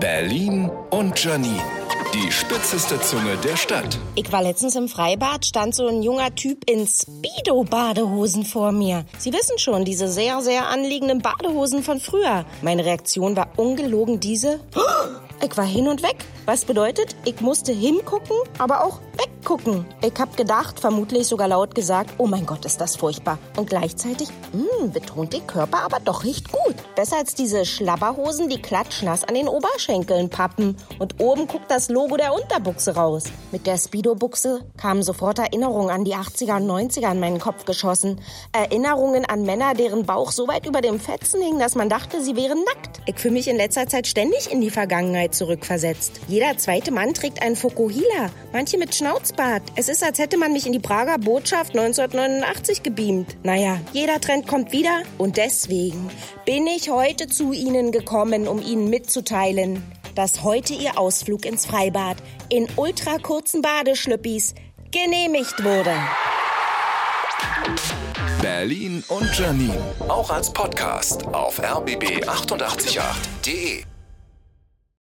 Berlin und Janine. Die spitzeste Zunge der Stadt. Ich war letztens im Freibad, stand so ein junger Typ in Speedo-Badehosen vor mir. Sie wissen schon, diese sehr, sehr anliegenden Badehosen von früher. Meine Reaktion war ungelogen diese. Ich war hin und weg. Was bedeutet, ich musste hingucken, aber auch weggucken. Ich hab gedacht, vermutlich sogar laut gesagt, oh mein Gott, ist das furchtbar. Und gleichzeitig, mh, betont der Körper aber doch riecht gut. Besser als diese Schlabberhosen, die klatschnass an den Oberschenkeln pappen. Und oben guckt das Logo der Unterbuchse raus. Mit der Speedo-Buchse kamen sofort Erinnerungen an die 80er und 90er in meinen Kopf geschossen. Erinnerungen an Männer, deren Bauch so weit über dem Fetzen hing, dass man dachte, sie wären nackt. Ich fühle mich in letzter Zeit ständig in die Vergangenheit zurückversetzt. Jeder zweite Mann trägt einen Fokuhila, manche mit Schnauzbart. Es ist, als hätte man mich in die Prager Botschaft 1989 gebeamt. Naja, jeder Trend kommt wieder und deswegen bin ich heute zu Ihnen gekommen, um Ihnen mitzuteilen, dass heute Ihr Ausflug ins Freibad in ultra kurzen Badeschlüppis genehmigt wurde. Berlin und Janine. Auch als Podcast auf rbb888.de.